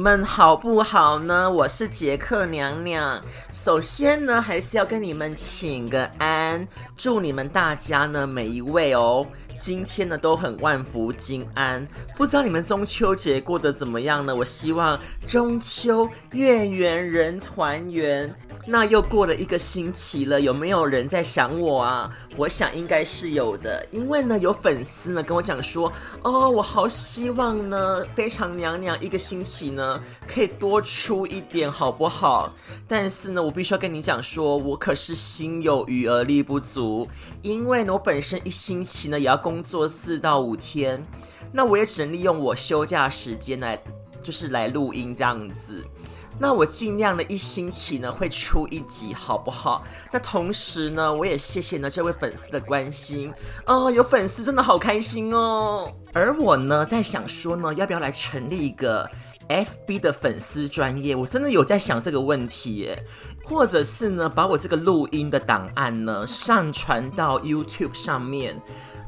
们好不好呢？我是杰克娘娘。首先呢，还是要跟你们请个安，祝你们大家呢，每一位哦。今天呢都很万福金安，不知道你们中秋节过得怎么样呢？我希望中秋月圆人团圆。那又过了一个星期了，有没有人在想我啊？我想应该是有的，因为呢有粉丝呢跟我讲说，哦，我好希望呢非常娘娘一个星期呢可以多出一点，好不好？但是呢我必须要跟你讲说，我可是心有余而力不足，因为呢我本身一星期呢也要工工作四到五天，那我也只能利用我休假时间来，就是来录音这样子。那我尽量的一星期呢会出一集，好不好？那同时呢，我也谢谢呢这位粉丝的关心哦，有粉丝真的好开心哦。而我呢在想说呢，要不要来成立一个 FB 的粉丝专业？我真的有在想这个问题耶，或者是呢把我这个录音的档案呢上传到 YouTube 上面，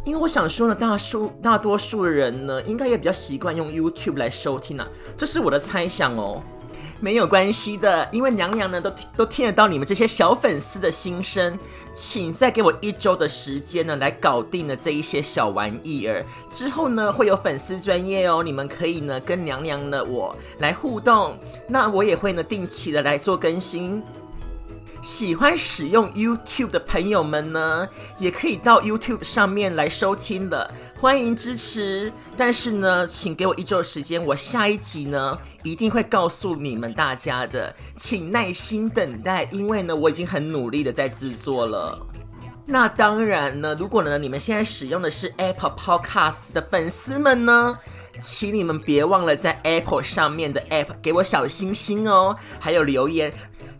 因为我想说呢，大数大多数人呢应该也比较习惯用 YouTube 来收听啊，这是我的猜想哦。没有关系的，因为娘娘呢都都听得到你们这些小粉丝的心声，请再给我一周的时间呢，来搞定了这一些小玩意儿。之后呢会有粉丝专业哦，你们可以呢跟娘娘呢我来互动，那我也会呢定期的来做更新。喜欢使用 YouTube 的朋友们呢，也可以到 YouTube 上面来收听的，欢迎支持。但是呢，请给我一周时间，我下一集呢一定会告诉你们大家的，请耐心等待，因为呢我已经很努力的在制作了。那当然呢，如果呢你们现在使用的是 Apple Podcast 的粉丝们呢，请你们别忘了在 Apple 上面的 App 给我小星星哦，还有留言。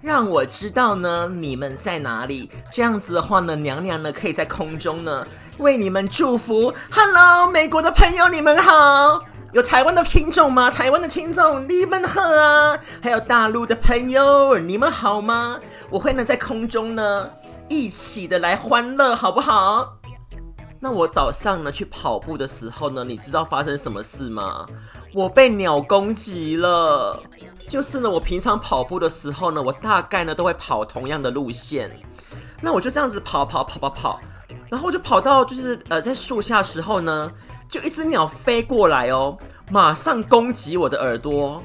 让我知道呢，你们在哪里？这样子的话呢，娘娘呢可以在空中呢为你们祝福。Hello，美国的朋友，你们好！有台湾的听众吗？台湾的听众，你们好啊！还有大陆的朋友，你们好吗？我会呢在空中呢一起的来欢乐，好不好？那我早上呢去跑步的时候呢，你知道发生什么事吗？我被鸟攻击了。就是呢，我平常跑步的时候呢，我大概呢都会跑同样的路线。那我就这样子跑跑跑跑跑，然后我就跑到就是呃在树下时候呢，就一只鸟飞过来哦，马上攻击我的耳朵。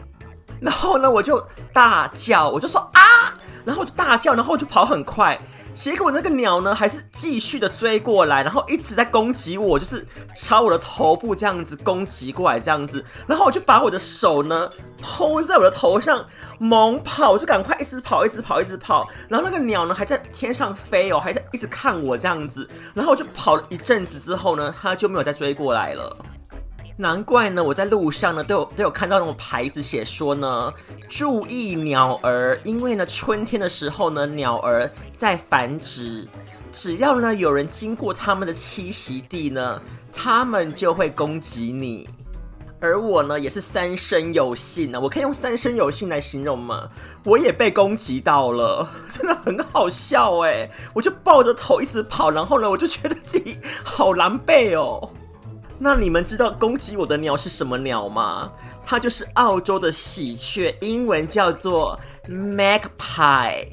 然后呢，我就大叫，我就说啊，然后我就大叫，然后我就跑很快。结果那个鸟呢，还是继续的追过来，然后一直在攻击我，就是朝我的头部这样子攻击过来，这样子，然后我就把我的手呢抛在我的头上，猛跑，我就赶快一直跑，一直跑，一直跑，然后那个鸟呢还在天上飞哦，还在一直看我这样子，然后我就跑了一阵子之后呢，它就没有再追过来了。难怪呢，我在路上呢都有都有看到那种牌子写说呢，注意鸟儿，因为呢春天的时候呢鸟儿在繁殖，只要呢有人经过他们的栖息地呢，他们就会攻击你。而我呢也是三生有幸呢，我可以用三生有幸来形容吗？我也被攻击到了，真的很好笑哎！我就抱着头一直跑，然后呢我就觉得自己好狼狈哦。那你们知道攻击我的鸟是什么鸟吗？它就是澳洲的喜鹊，英文叫做 magpie。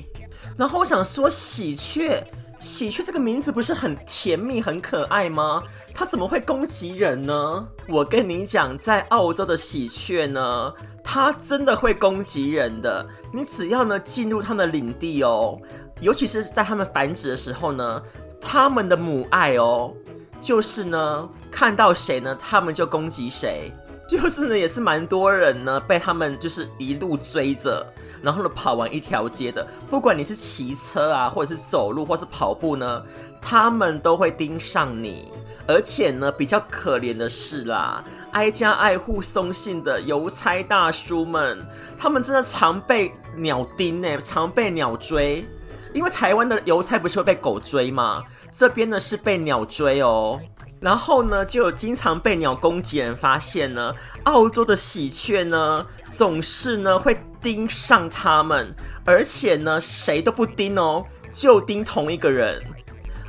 然后我想说，喜鹊，喜鹊这个名字不是很甜蜜、很可爱吗？它怎么会攻击人呢？我跟你讲，在澳洲的喜鹊呢，它真的会攻击人的。你只要呢进入它们的领地哦，尤其是在它们繁殖的时候呢，它们的母爱哦。就是呢，看到谁呢，他们就攻击谁。就是呢，也是蛮多人呢被他们就是一路追着，然后呢跑完一条街的。不管你是骑车啊，或者是走路，或是跑步呢，他们都会盯上你。而且呢，比较可怜的是啦，挨家挨户送信的邮差大叔们，他们真的常被鸟盯呢，常被鸟追。因为台湾的邮差不是会被狗追吗？这边呢是被鸟追哦。然后呢，就有经常被鸟攻击人发现呢，澳洲的喜鹊呢总是呢会盯上他们，而且呢谁都不盯哦，就盯同一个人。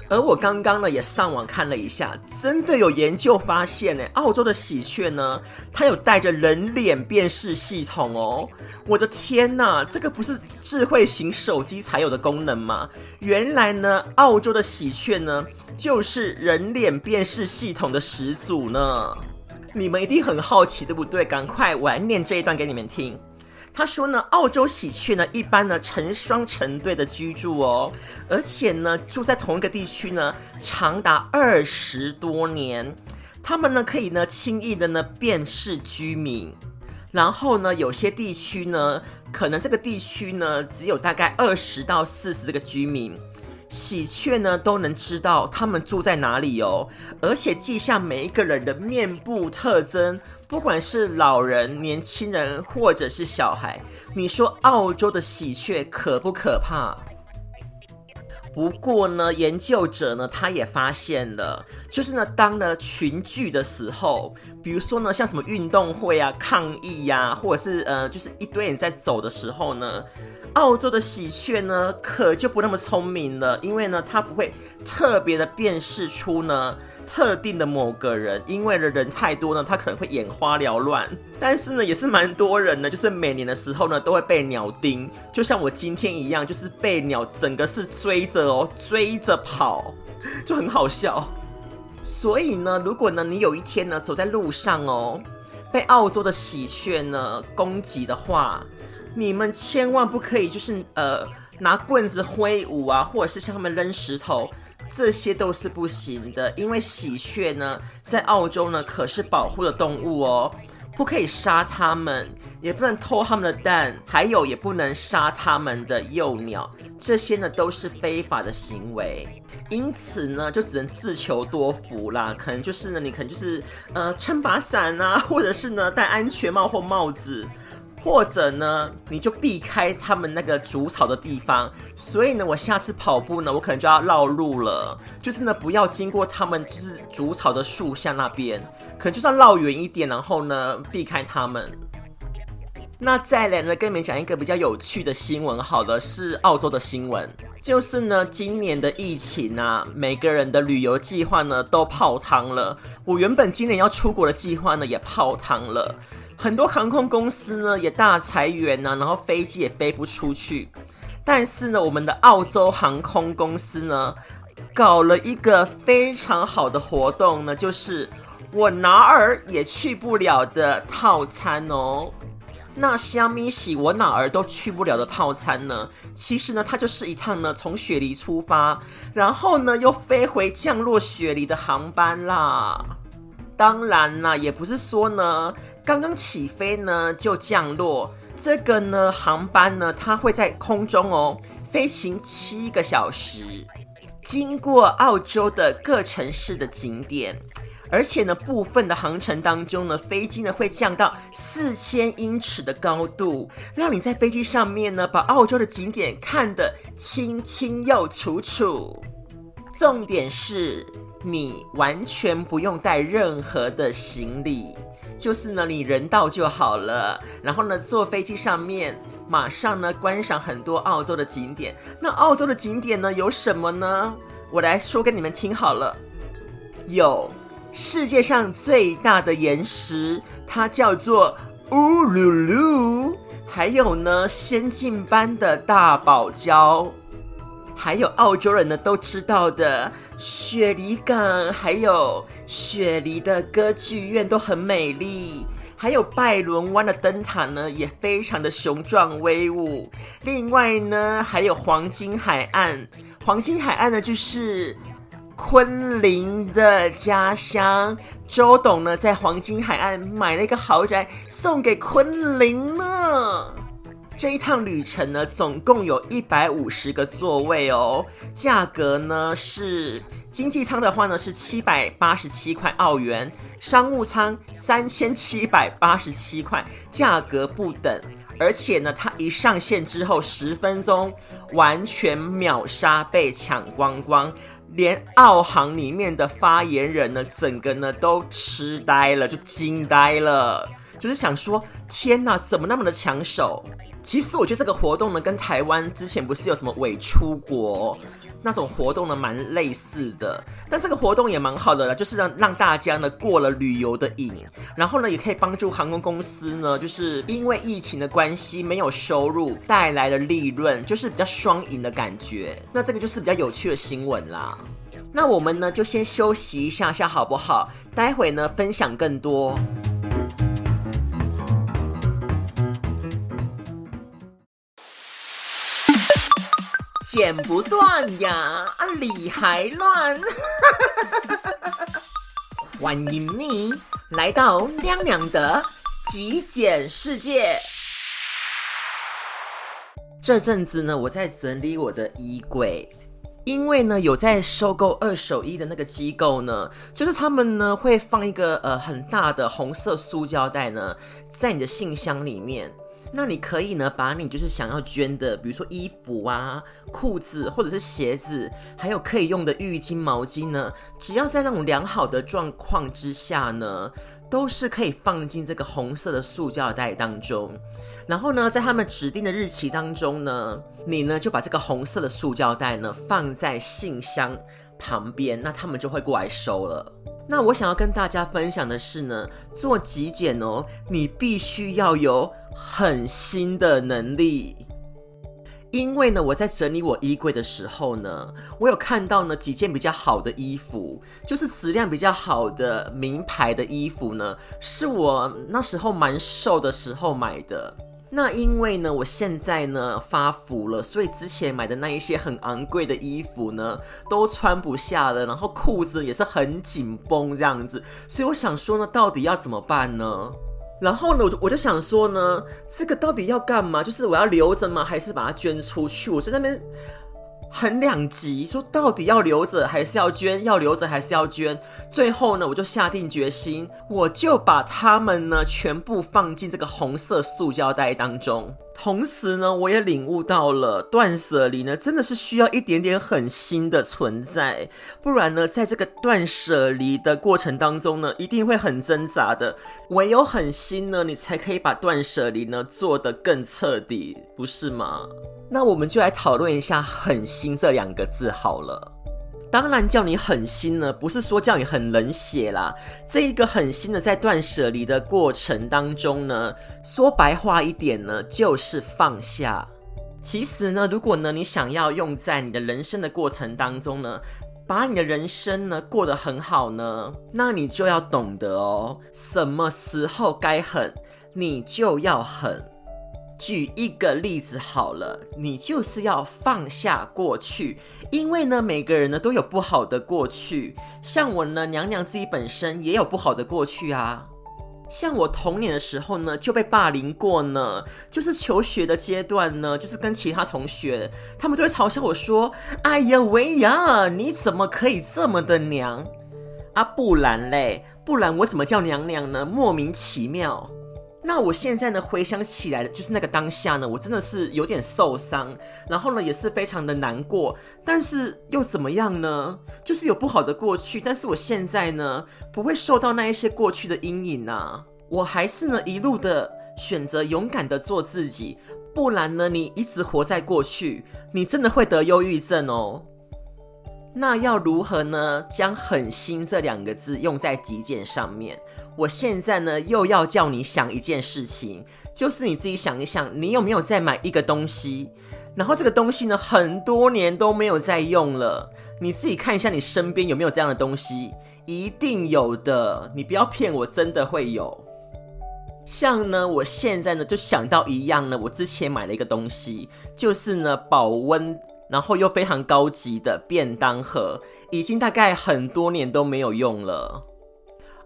而我刚刚呢也上网看了一下，真的有研究发现呢，澳洲的喜鹊呢，它有带着人脸辨识系统哦。我的天哪，这个不是智慧型手机才有的功能吗？原来呢，澳洲的喜鹊呢，就是人脸辨识系统的始祖呢。你们一定很好奇，对不对？赶快，我来念这一段给你们听。他说呢，澳洲喜鹊呢，一般呢成双成对的居住哦，而且呢住在同一个地区呢，长达二十多年。他们呢可以呢轻易的呢辨识居民，然后呢有些地区呢，可能这个地区呢只有大概二十到四十个居民。喜鹊呢都能知道他们住在哪里哦，而且记下每一个人的面部特征，不管是老人、年轻人或者是小孩。你说澳洲的喜鹊可不可怕？不过呢，研究者呢他也发现了，就是呢当呢群聚的时候，比如说呢像什么运动会啊、抗议呀、或者是呃就是一堆人在走的时候呢。澳洲的喜鹊呢，可就不那么聪明了，因为呢，它不会特别的辨识出呢特定的某个人，因为的人太多呢，他可能会眼花缭乱。但是呢，也是蛮多人呢，就是每年的时候呢，都会被鸟叮，就像我今天一样，就是被鸟整个是追着哦，追着跑，就很好笑。所以呢，如果呢你有一天呢走在路上哦，被澳洲的喜鹊呢攻击的话，你们千万不可以，就是呃拿棍子挥舞啊，或者是向他们扔石头，这些都是不行的。因为喜鹊呢，在澳洲呢可是保护的动物哦，不可以杀它们，也不能偷它们的蛋，还有也不能杀它们的幼鸟，这些呢都是非法的行为。因此呢，就只能自求多福啦。可能就是呢，你可能就是呃撑把伞啊，或者是呢戴安全帽或帽子。或者呢，你就避开他们那个筑巢的地方。所以呢，我下次跑步呢，我可能就要绕路了。就是呢，不要经过他们就是筑巢的树下那边，可能就算绕远一点，然后呢，避开他们。那再来呢，跟你们讲一个比较有趣的新闻，好的，是澳洲的新闻，就是呢，今年的疫情啊，每个人的旅游计划呢都泡汤了。我原本今年要出国的计划呢也泡汤了。很多航空公司呢也大裁员呢，然后飞机也飞不出去。但是呢，我们的澳洲航空公司呢搞了一个非常好的活动呢，就是我哪儿也去不了的套餐哦。那香米喜我哪儿都去不了的套餐呢？其实呢，它就是一趟呢从雪梨出发，然后呢又飞回降落雪梨的航班啦。当然啦，也不是说呢。刚刚起飞呢，就降落。这个呢，航班呢，它会在空中哦，飞行七个小时，经过澳洲的各城市的景点，而且呢，部分的航程当中呢，飞机呢会降到四千英尺的高度，让你在飞机上面呢，把澳洲的景点看得清清又楚楚。重点是，你完全不用带任何的行李。就是呢，你人到就好了，然后呢，坐飞机上面，马上呢观赏很多澳洲的景点。那澳洲的景点呢有什么呢？我来说给你们听好了。有世界上最大的岩石，它叫做乌鲁鲁，还有呢仙境般的大堡礁。还有澳洲人呢都知道的雪梨港，还有雪梨的歌剧院都很美丽，还有拜伦湾的灯塔呢也非常的雄壮威武。另外呢还有黄金海岸，黄金海岸呢就是昆凌的家乡，周董呢在黄金海岸买了一个豪宅送给昆凌呢。这一趟旅程呢，总共有一百五十个座位哦，价格呢是经济舱的话呢是七百八十七块澳元，商务舱三千七百八十七块，价格不等。而且呢，它一上线之后十分钟完全秒杀，被抢光光，连澳航里面的发言人呢，整个呢都痴呆了，就惊呆了，就是想说，天哪，怎么那么的抢手？其实我觉得这个活动呢，跟台湾之前不是有什么伪出国那种活动呢，蛮类似的。但这个活动也蛮好的啦，就是让让大家呢过了旅游的瘾，然后呢也可以帮助航空公司呢，就是因为疫情的关系没有收入带来的利润，就是比较双赢的感觉。那这个就是比较有趣的新闻啦。那我们呢就先休息一下下好不好？待会呢分享更多。剪不断呀，啊理还乱。欢迎你来到亮亮的极简世界。这阵子呢，我在整理我的衣柜，因为呢，有在收购二手衣的那个机构呢，就是他们呢会放一个呃很大的红色塑胶袋呢，在你的信箱里面。那你可以呢，把你就是想要捐的，比如说衣服啊、裤子或者是鞋子，还有可以用的浴巾、毛巾呢，只要在那种良好的状况之下呢，都是可以放进这个红色的塑胶袋当中。然后呢，在他们指定的日期当中呢，你呢就把这个红色的塑胶袋呢放在信箱旁边，那他们就会过来收了。那我想要跟大家分享的是呢，做极简哦，你必须要有狠心的能力。因为呢，我在整理我衣柜的时候呢，我有看到呢几件比较好的衣服，就是质量比较好的名牌的衣服呢，是我那时候蛮瘦的时候买的。那因为呢，我现在呢发福了，所以之前买的那一些很昂贵的衣服呢，都穿不下了，然后裤子也是很紧绷这样子，所以我想说呢，到底要怎么办呢？然后呢，我我就想说呢，这个到底要干嘛？就是我要留着吗？还是把它捐出去？我在那边。很两极，说到底要留着还是要捐？要留着还是要捐？最后呢，我就下定决心，我就把它们呢全部放进这个红色塑胶袋当中。同时呢，我也领悟到了断舍离呢，真的是需要一点点狠心的存在，不然呢，在这个断舍离的过程当中呢，一定会很挣扎的。唯有狠心呢，你才可以把断舍离呢做得更彻底，不是吗？那我们就来讨论一下“狠心”这两个字好了。当然，叫你狠心呢，不是说叫你很冷血啦。这一个狠心呢，在断舍离的过程当中呢，说白话一点呢，就是放下。其实呢，如果呢你想要用在你的人生的过程当中呢，把你的人生呢过得很好呢，那你就要懂得哦，什么时候该狠，你就要狠。举一个例子好了，你就是要放下过去，因为呢，每个人呢都有不好的过去。像我呢，娘娘自己本身也有不好的过去啊。像我童年的时候呢，就被霸凌过呢。就是求学的阶段呢，就是跟其他同学，他们都会嘲笑我说：“哎呀喂呀，你怎么可以这么的娘啊？不然嘞，不然我怎么叫娘娘呢？莫名其妙。”那我现在呢，回想起来的就是那个当下呢，我真的是有点受伤，然后呢也是非常的难过，但是又怎么样呢？就是有不好的过去，但是我现在呢不会受到那一些过去的阴影啊，我还是呢一路的选择勇敢的做自己，不然呢你一直活在过去，你真的会得忧郁症哦。那要如何呢？将狠心这两个字用在极简上面。我现在呢，又要叫你想一件事情，就是你自己想一想，你有没有在买一个东西，然后这个东西呢，很多年都没有在用了。你自己看一下，你身边有没有这样的东西？一定有的，你不要骗我，真的会有。像呢，我现在呢，就想到一样呢，我之前买了一个东西，就是呢，保温，然后又非常高级的便当盒，已经大概很多年都没有用了。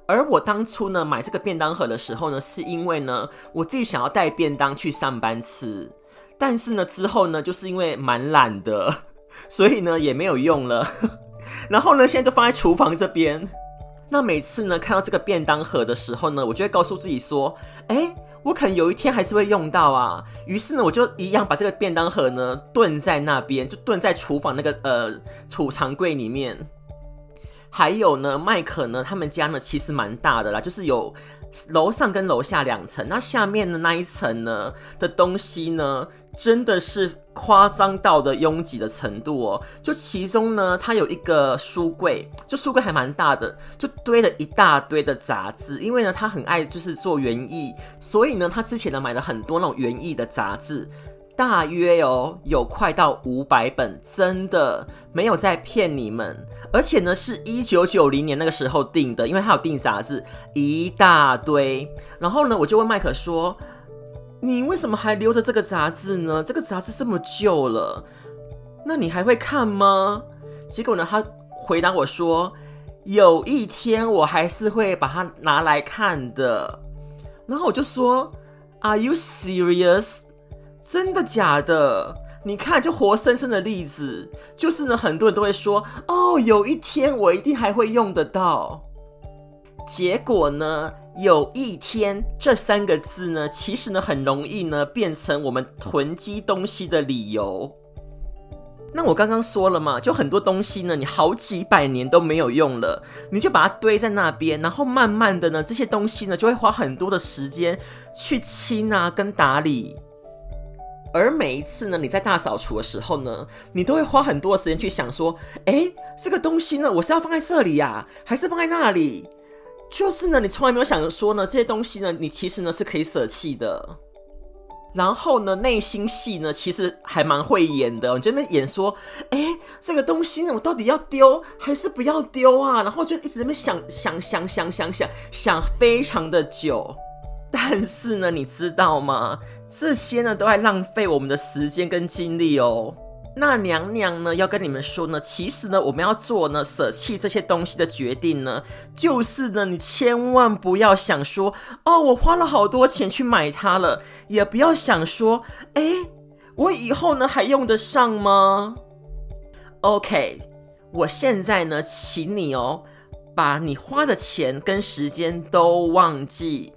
而我当初呢买这个便当盒的时候呢，是因为呢我自己想要带便当去上班吃，但是呢之后呢就是因为蛮懒的，所以呢也没有用了。然后呢，现在就放在厨房这边。那每次呢，看到这个便当盒的时候呢，我就会告诉自己说：“哎，我可能有一天还是会用到啊。”于是呢，我就一样把这个便当盒呢炖在那边，就炖在厨房那个呃储藏柜里面。还有呢，麦克呢，他们家呢其实蛮大的啦，就是有楼上跟楼下两层，那下面的那一层呢的东西呢，真的是。夸张到的拥挤的程度哦，就其中呢，它有一个书柜，就书柜还蛮大的，就堆了一大堆的杂志。因为呢，他很爱就是做园艺，所以呢，他之前呢买了很多那种园艺的杂志，大约哦有快到五百本，真的没有在骗你们。而且呢，是一九九零年那个时候订的，因为他有订杂志一大堆。然后呢，我就问麦克说。你为什么还留着这个杂志呢？这个杂志这么旧了，那你还会看吗？结果呢，他回答我说：“有一天我还是会把它拿来看的。”然后我就说：“Are you serious？真的假的？你看，就活生生的例子，就是呢，很多人都会说：‘哦，有一天我一定还会用得到。’结果呢？”有一天，这三个字呢，其实呢很容易呢变成我们囤积东西的理由。那我刚刚说了嘛，就很多东西呢，你好几百年都没有用了，你就把它堆在那边，然后慢慢的呢，这些东西呢就会花很多的时间去清啊跟打理。而每一次呢，你在大扫除的时候呢，你都会花很多的时间去想说，诶，这个东西呢，我是要放在这里呀，还是放在那里？就是呢，你从来没有想着说呢，这些东西呢，你其实呢是可以舍弃的。然后呢，内心戏呢，其实还蛮会演的。你就在那演说，哎，这个东西呢，我到底要丢还是不要丢啊？然后就一直在那想想想想想想想非常的久。但是呢，你知道吗？这些呢，都在浪费我们的时间跟精力哦。那娘娘呢，要跟你们说呢，其实呢，我们要做呢舍弃这些东西的决定呢，就是呢，你千万不要想说，哦，我花了好多钱去买它了，也不要想说，哎，我以后呢还用得上吗？OK，我现在呢，请你哦，把你花的钱跟时间都忘记，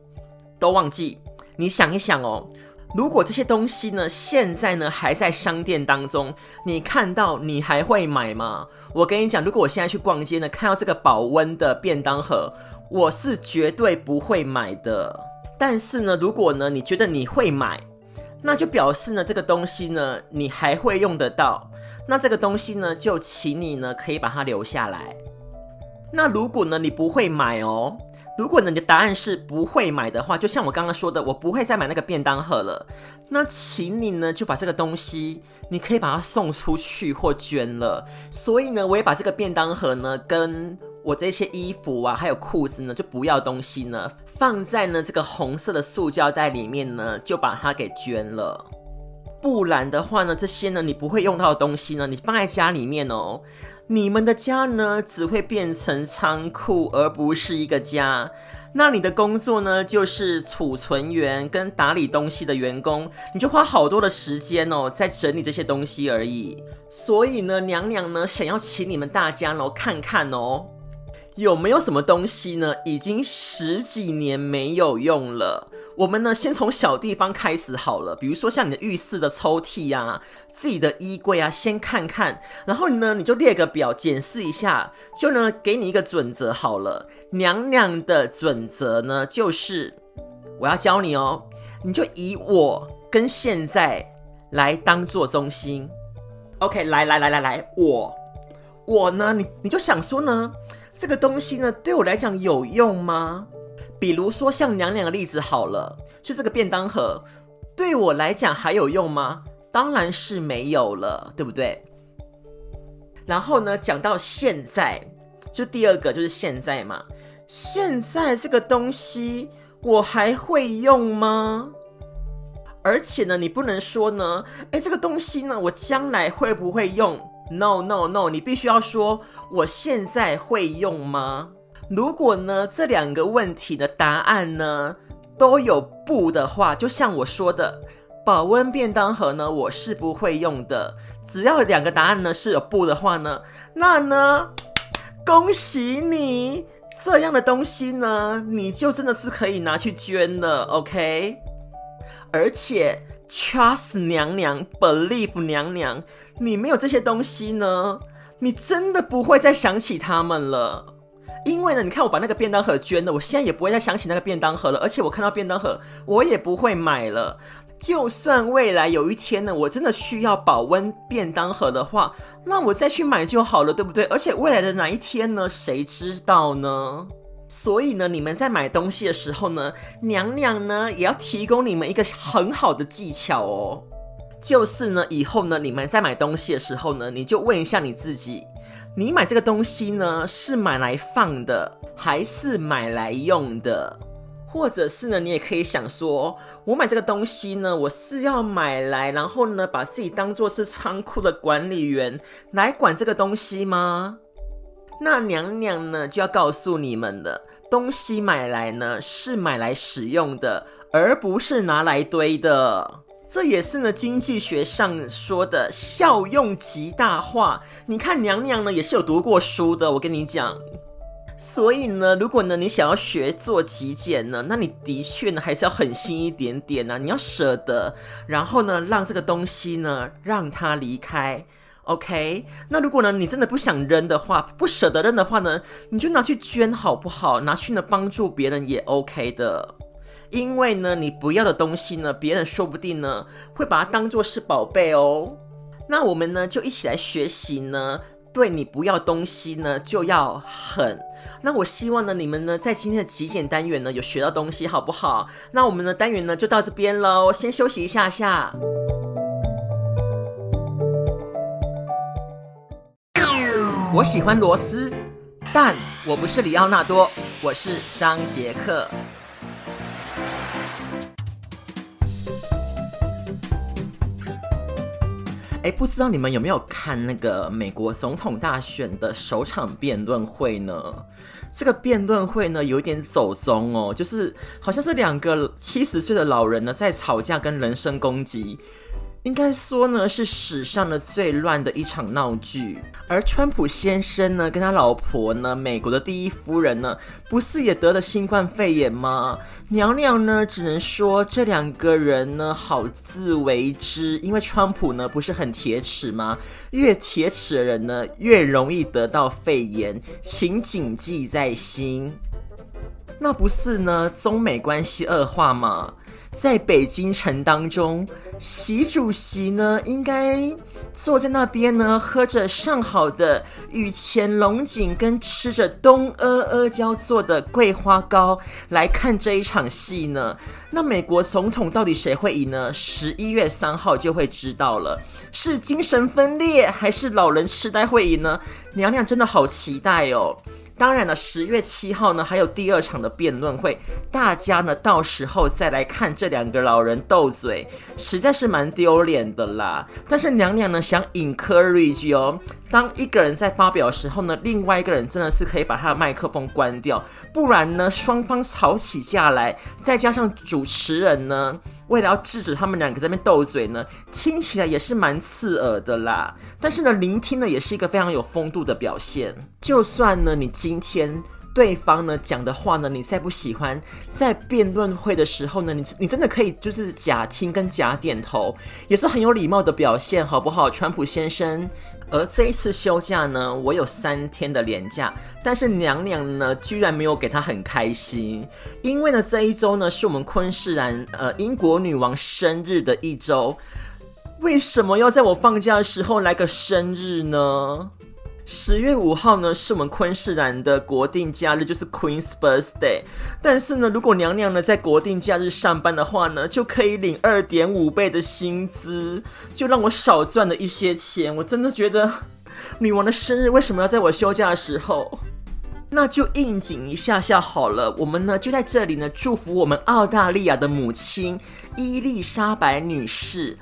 都忘记，你想一想哦。如果这些东西呢，现在呢还在商店当中，你看到你还会买吗？我跟你讲，如果我现在去逛街呢，看到这个保温的便当盒，我是绝对不会买的。但是呢，如果呢你觉得你会买，那就表示呢这个东西呢你还会用得到。那这个东西呢，就请你呢可以把它留下来。那如果呢你不会买哦。如果你的答案是不会买的话，就像我刚刚说的，我不会再买那个便当盒了。那请你呢就把这个东西，你可以把它送出去或捐了。所以呢，我也把这个便当盒呢，跟我这些衣服啊，还有裤子呢，就不要东西呢，放在呢这个红色的塑胶袋里面呢，就把它给捐了。不然的话呢，这些呢你不会用到的东西呢，你放在家里面哦。你们的家呢，只会变成仓库，而不是一个家。那你的工作呢，就是储存员跟打理东西的员工，你就花好多的时间哦，在整理这些东西而已。所以呢，娘娘呢，想要请你们大家呢，看看哦，有没有什么东西呢，已经十几年没有用了。我们呢，先从小地方开始好了，比如说像你的浴室的抽屉啊，自己的衣柜啊，先看看，然后呢，你就列个表检视一下，就能给你一个准则好了。娘娘的准则呢，就是我要教你哦，你就以我跟现在来当做中心。OK，来来来来来，我我呢，你你就想说呢，这个东西呢，对我来讲有用吗？比如说像娘娘的例子好了，就这个便当盒，对我来讲还有用吗？当然是没有了，对不对？然后呢，讲到现在，就第二个就是现在嘛，现在这个东西我还会用吗？而且呢，你不能说呢，诶，这个东西呢，我将来会不会用？No No No，你必须要说，我现在会用吗？如果呢，这两个问题的答案呢都有不的话，就像我说的，保温便当盒呢，我是不会用的。只要两个答案呢是有不的话呢，那呢，恭喜你，这样的东西呢，你就真的是可以拿去捐了，OK？而且 trust 娘娘，believe 娘娘，你没有这些东西呢，你真的不会再想起他们了。因为呢，你看我把那个便当盒捐了，我现在也不会再想起那个便当盒了，而且我看到便当盒，我也不会买了。就算未来有一天呢，我真的需要保温便当盒的话，那我再去买就好了，对不对？而且未来的哪一天呢，谁知道呢？所以呢，你们在买东西的时候呢，娘娘呢也要提供你们一个很好的技巧哦，就是呢，以后呢，你们在买东西的时候呢，你就问一下你自己。你买这个东西呢，是买来放的，还是买来用的？或者是呢，你也可以想说，我买这个东西呢，我是要买来，然后呢，把自己当做是仓库的管理员来管这个东西吗？那娘娘呢，就要告诉你们了，东西买来呢，是买来使用的，而不是拿来堆的。这也是呢，经济学上说的效用极大化。你看娘娘呢也是有读过书的，我跟你讲。所以呢，如果呢你想要学做极简呢，那你的确呢还是要狠心一点点呢，你要舍得，然后呢让这个东西呢让它离开。OK，那如果呢你真的不想扔的话，不舍得扔的话呢，你就拿去捐好不好？拿去呢帮助别人也 OK 的。因为呢，你不要的东西呢，别人说不定呢会把它当做是宝贝哦。那我们呢就一起来学习呢，对你不要东西呢就要狠。那我希望呢你们呢在今天的极简单元呢有学到东西，好不好？那我们的单元呢就到这边喽，先休息一下下。我喜欢螺丝，但我不是李奥纳多，我是张杰克。哎，不知道你们有没有看那个美国总统大选的首场辩论会呢？这个辩论会呢，有一点走中哦，就是好像是两个七十岁的老人呢在吵架跟人身攻击。应该说呢，是史上的最乱的一场闹剧。而川普先生呢，跟他老婆呢，美国的第一夫人呢，不是也得了新冠肺炎吗？娘娘呢，只能说这两个人呢，好自为之。因为川普呢，不是很铁齿吗？越铁齿的人呢，越容易得到肺炎，请谨记在心。那不是呢，中美关系恶化吗？在北京城当中，习主席呢应该坐在那边呢，喝着上好的雨前龙井，跟吃着东阿阿胶做的桂花糕来看这一场戏呢。那美国总统到底谁会赢呢？十一月三号就会知道了，是精神分裂还是老人痴呆会赢呢？娘娘真的好期待哦。当然了，十月七号呢，还有第二场的辩论会，大家呢到时候再来看这两个老人斗嘴，实在是蛮丢脸的啦。但是娘娘呢想 encourage 哦，当一个人在发表的时候呢，另外一个人真的是可以把他的麦克风关掉，不然呢双方吵起架来，再加上主持人呢。为了要制止他们两个在那边斗嘴呢，听起来也是蛮刺耳的啦。但是呢，聆听呢也是一个非常有风度的表现。就算呢，你今天对方呢讲的话呢，你再不喜欢，在辩论会的时候呢，你你真的可以就是假听跟假点头，也是很有礼貌的表现，好不好，川普先生？而这一次休假呢，我有三天的连假，但是娘娘呢，居然没有给她很开心，因为呢，这一周呢是我们昆士兰呃英国女王生日的一周，为什么要在我放假的时候来个生日呢？十月五号呢，是我们昆士兰的国定假日，就是 Queen's Birthday。但是呢，如果娘娘呢在国定假日上班的话呢，就可以领二点五倍的薪资，就让我少赚了一些钱。我真的觉得，女王的生日为什么要在我休假的时候？那就应景一下下好了。我们呢就在这里呢祝福我们澳大利亚的母亲伊丽莎白女士。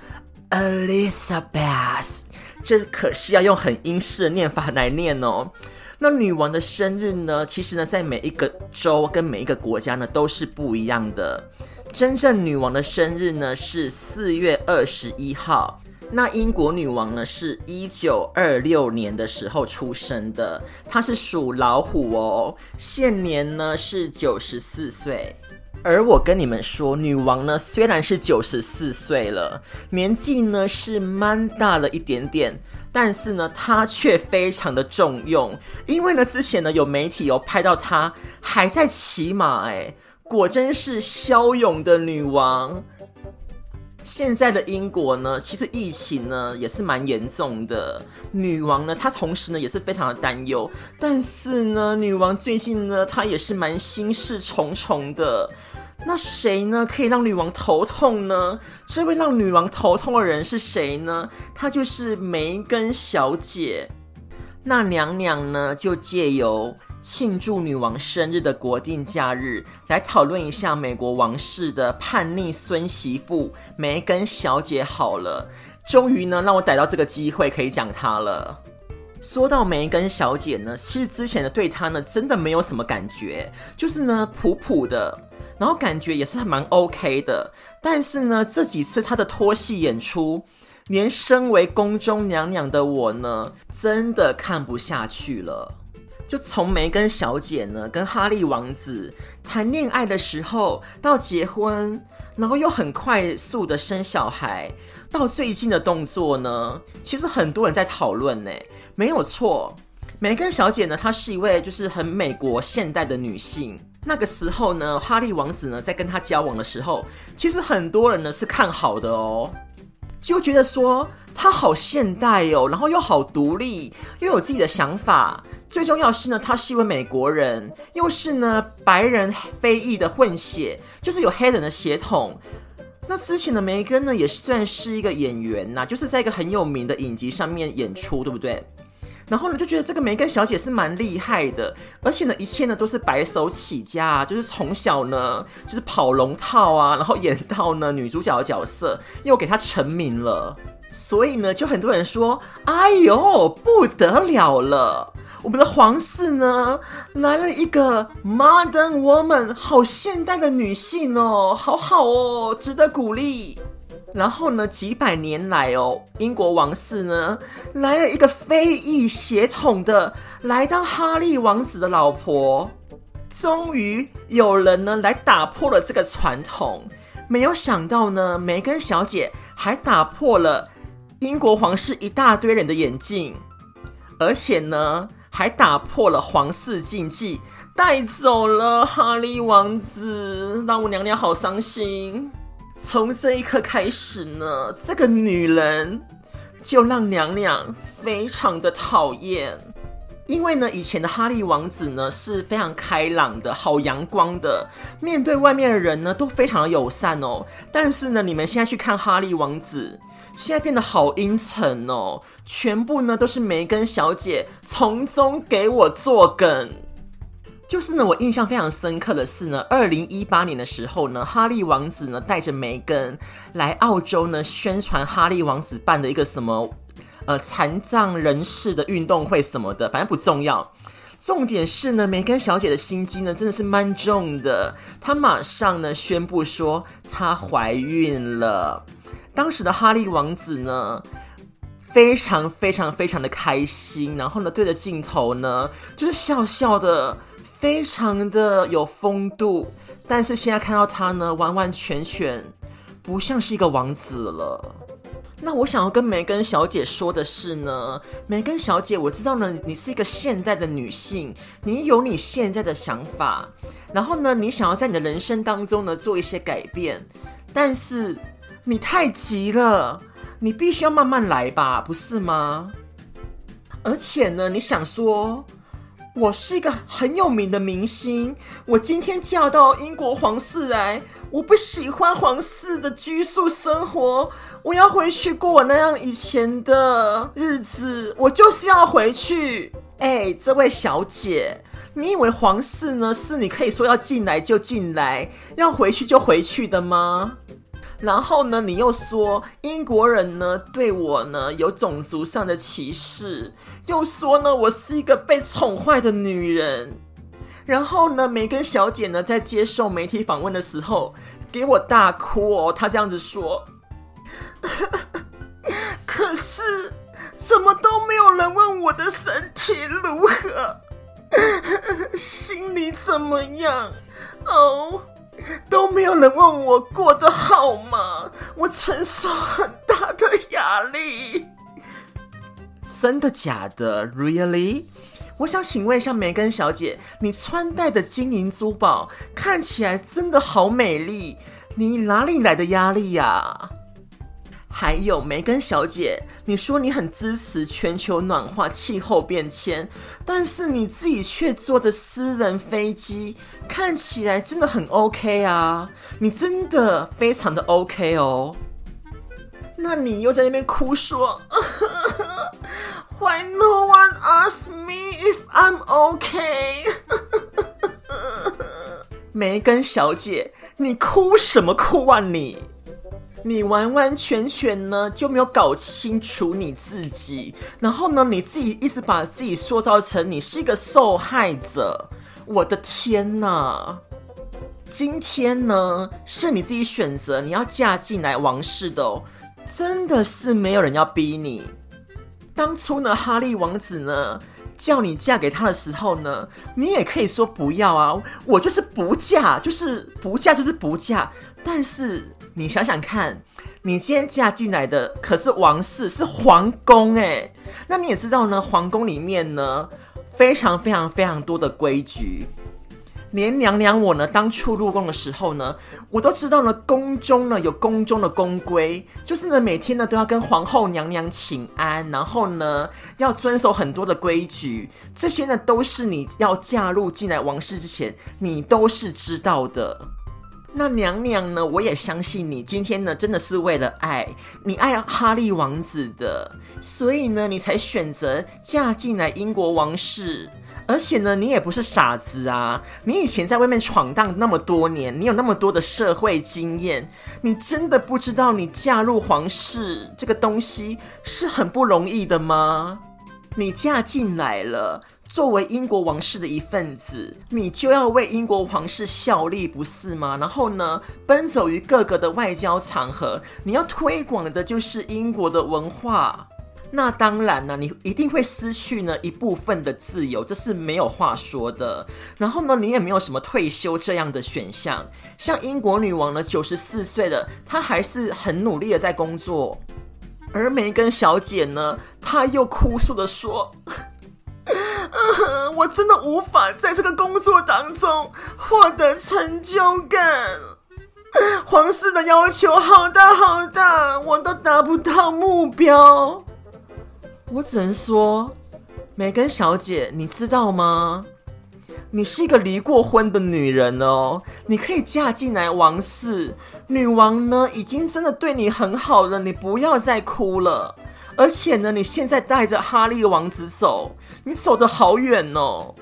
Elizabeth，这可是要用很英式的念法来念哦。那女王的生日呢，其实呢，在每一个州跟每一个国家呢，都是不一样的。真正女王的生日呢，是四月二十一号。那英国女王呢，是一九二六年的时候出生的，她是属老虎哦，现年呢是九十四岁。而我跟你们说，女王呢虽然是九十四岁了，年纪呢是蛮大了一点点，但是呢她却非常的重用，因为呢之前呢有媒体有拍到她还在骑马，哎，果真是骁勇的女王。现在的英国呢，其实疫情呢也是蛮严重的。女王呢，她同时呢也是非常的担忧。但是呢，女王最近呢，她也是蛮心事重重的。那谁呢可以让女王头痛呢？这位让女王头痛的人是谁呢？她就是梅根小姐。那娘娘呢，就借由。庆祝女王生日的国定假日，来讨论一下美国王室的叛逆孙媳妇梅根小姐。好了，终于呢，让我逮到这个机会可以讲她了。说到梅根小姐呢，其实之前的对她呢，真的没有什么感觉，就是呢普普的，然后感觉也是蛮 OK 的。但是呢，这几次她的拖戏演出，连身为宫中娘娘的我呢，真的看不下去了。就从梅根小姐呢跟哈利王子谈恋爱的时候，到结婚，然后又很快速的生小孩，到最近的动作呢，其实很多人在讨论呢，没有错。梅根小姐呢，她是一位就是很美国现代的女性。那个时候呢，哈利王子呢在跟他交往的时候，其实很多人呢是看好的哦，就觉得说他好现代哦，然后又好独立，又有自己的想法。最重要是呢，他是一位美国人，又是呢白人非裔的混血，就是有黑人的血统。那之前的梅根呢，也算是一个演员呐，就是在一个很有名的影集上面演出，对不对？然后呢，就觉得这个梅根小姐是蛮厉害的，而且呢，一切呢都是白手起家，就是从小呢就是跑龙套啊，然后演到呢女主角的角色，又给她成名了。所以呢，就很多人说：“哎呦，不得了了！我们的皇室呢，来了一个 modern woman，好现代的女性哦，好好哦，值得鼓励。”然后呢，几百年来哦，英国王室呢，来了一个非裔血统的来当哈利王子的老婆，终于有人呢来打破了这个传统。没有想到呢，梅根小姐还打破了。英国皇室一大堆人的眼镜，而且呢，还打破了皇室禁忌，带走了哈利王子，让我娘娘好伤心。从这一刻开始呢，这个女人就让娘娘非常的讨厌。因为呢，以前的哈利王子呢是非常开朗的，好阳光的，面对外面的人呢都非常的友善哦。但是呢，你们现在去看哈利王子。现在变得好阴沉哦，全部呢都是梅根小姐从中给我作梗。就是呢，我印象非常深刻的是呢，二零一八年的时候呢，哈利王子呢带着梅根来澳洲呢宣传哈利王子办的一个什么呃残障人士的运动会什么的，反正不重要。重点是呢，梅根小姐的心机呢真的是蛮重的，她马上呢宣布说她怀孕了。当时的哈利王子呢，非常非常非常的开心，然后呢，对着镜头呢，就是笑笑的，非常的有风度。但是现在看到他呢，完完全全不像是一个王子了。那我想要跟梅根小姐说的是呢，梅根小姐，我知道呢，你是一个现代的女性，你有你现在的想法，然后呢，你想要在你的人生当中呢做一些改变，但是。你太急了，你必须要慢慢来吧，不是吗？而且呢，你想说，我是一个很有名的明星，我今天嫁到英国皇室来，我不喜欢皇室的拘束生活，我要回去过我那样以前的日子，我就是要回去。哎，这位小姐，你以为皇室呢是你可以说要进来就进来，要回去就回去的吗？然后呢，你又说英国人呢对我呢有种族上的歧视，又说呢我是一个被宠坏的女人。然后呢，梅根小姐呢在接受媒体访问的时候给我大哭哦，她这样子说。可是怎么都没有人问我的身体如何，心里怎么样？哦。都没有人问我过得好吗？我承受很大的压力。真的假的？Really？我想请问一下梅根小姐，你穿戴的金银珠宝看起来真的好美丽，你哪里来的压力呀？还有梅根小姐，你说你很支持全球暖化、气候变迁，但是你自己却坐着私人飞机，看起来真的很 OK 啊！你真的非常的 OK 哦。那你又在那边哭说，Why no one ask me if I'm OK？梅根小姐，你哭什么哭啊你？你完完全全呢就没有搞清楚你自己，然后呢你自己一直把自己塑造成你是一个受害者。我的天哪！今天呢是你自己选择你要嫁进来王室的哦，真的是没有人要逼你。当初呢哈利王子呢叫你嫁给他的时候呢，你也可以说不要啊，我就是不嫁，就是不嫁，就是不嫁。但是。你想想看，你今天嫁进来的可是王室，是皇宫诶。那你也知道呢，皇宫里面呢，非常非常非常多的规矩。连娘娘我呢，当初入宫的时候呢，我都知道呢，宫中呢有宫中的宫规，就是呢每天呢都要跟皇后娘娘请安，然后呢要遵守很多的规矩。这些呢都是你要嫁入进来王室之前，你都是知道的。那娘娘呢？我也相信你今天呢，真的是为了爱你爱哈利王子的，所以呢，你才选择嫁进来英国王室。而且呢，你也不是傻子啊！你以前在外面闯荡那么多年，你有那么多的社会经验，你真的不知道你嫁入皇室这个东西是很不容易的吗？你嫁进来了。作为英国王室的一份子，你就要为英国皇室效力，不是吗？然后呢，奔走于各个的外交场合，你要推广的就是英国的文化。那当然呢，你一定会失去呢一部分的自由，这是没有话说的。然后呢，你也没有什么退休这样的选项。像英国女王呢，九十四岁了，她还是很努力的在工作。而梅根小姐呢，她又哭诉的说。我真的无法在这个工作当中获得成就感。皇室的要求好大好大，我都达不到目标。我只能说，梅根小姐，你知道吗？你是一个离过婚的女人哦，你可以嫁进来王室。女王呢，已经真的对你很好了，你不要再哭了。而且呢，你现在带着哈利王子走，你走得好远哦。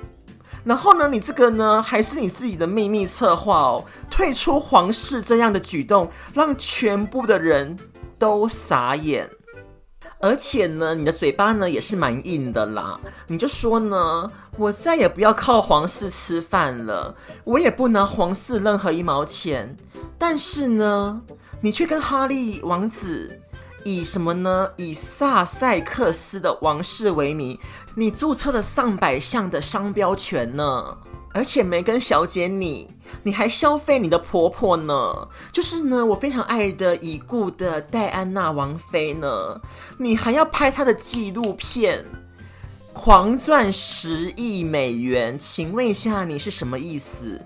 然后呢，你这个呢，还是你自己的秘密策划哦。退出皇室这样的举动，让全部的人都傻眼。而且呢，你的嘴巴呢也是蛮硬的啦。你就说呢，我再也不要靠皇室吃饭了，我也不拿皇室任何一毛钱。但是呢，你却跟哈利王子。以什么呢？以萨塞克斯的王室为名，你注册了上百项的商标权呢。而且梅根小姐你，你你还消费你的婆婆呢？就是呢，我非常爱的已故的戴安娜王妃呢。你还要拍她的纪录片，狂赚十亿美元，请问一下，你是什么意思？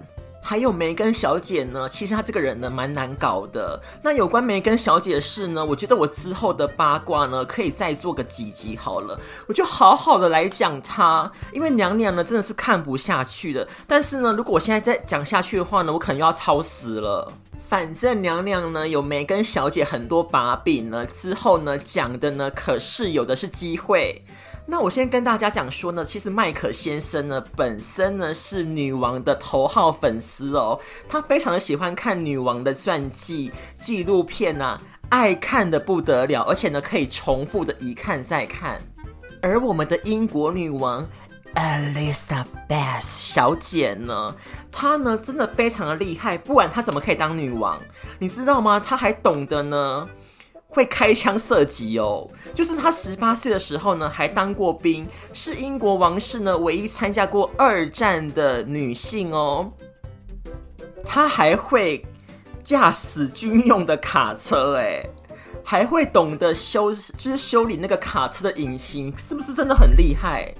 还有梅根小姐呢，其实她这个人呢蛮难搞的。那有关梅根小姐的事呢，我觉得我之后的八卦呢可以再做个几集好了，我就好好的来讲她，因为娘娘呢真的是看不下去的。但是呢，如果我现在再讲下去的话呢，我可能又要超时了。反正娘娘呢有梅根小姐很多把柄呢，之后呢讲的呢可是有的是机会。那我先跟大家讲说呢，其实麦可先生呢本身呢是女王的头号粉丝哦，他非常的喜欢看女王的传记、纪录片呐、啊，爱看的不得了，而且呢可以重复的一看再看。而我们的英国女王 Elizabeth 小姐呢，她呢真的非常的厉害，不然她怎么可以当女王？你知道吗？她还懂得呢。会开枪射击哦，就是她十八岁的时候呢，还当过兵，是英国王室呢唯一参加过二战的女性哦。她还会驾驶军用的卡车，哎，还会懂得修，就是修理那个卡车的引擎，是不是真的很厉害？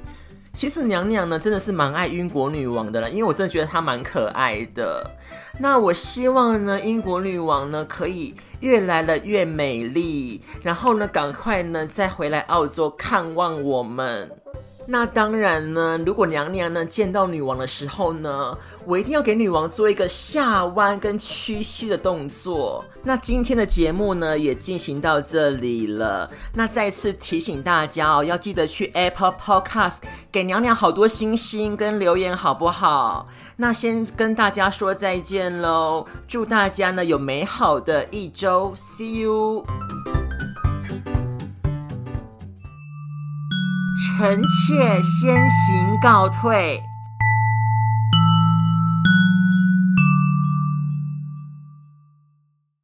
其实娘娘呢，真的是蛮爱英国女王的啦，因为我真的觉得她蛮可爱的。那我希望呢，英国女王呢可以越来了越美丽，然后呢，赶快呢再回来澳洲看望我们。那当然呢，如果娘娘呢见到女王的时候呢，我一定要给女王做一个下弯跟屈膝的动作。那今天的节目呢也进行到这里了。那再次提醒大家哦，要记得去 Apple Podcast 给娘娘好多星星跟留言，好不好？那先跟大家说再见喽，祝大家呢有美好的一周，See you。臣妾先行告退。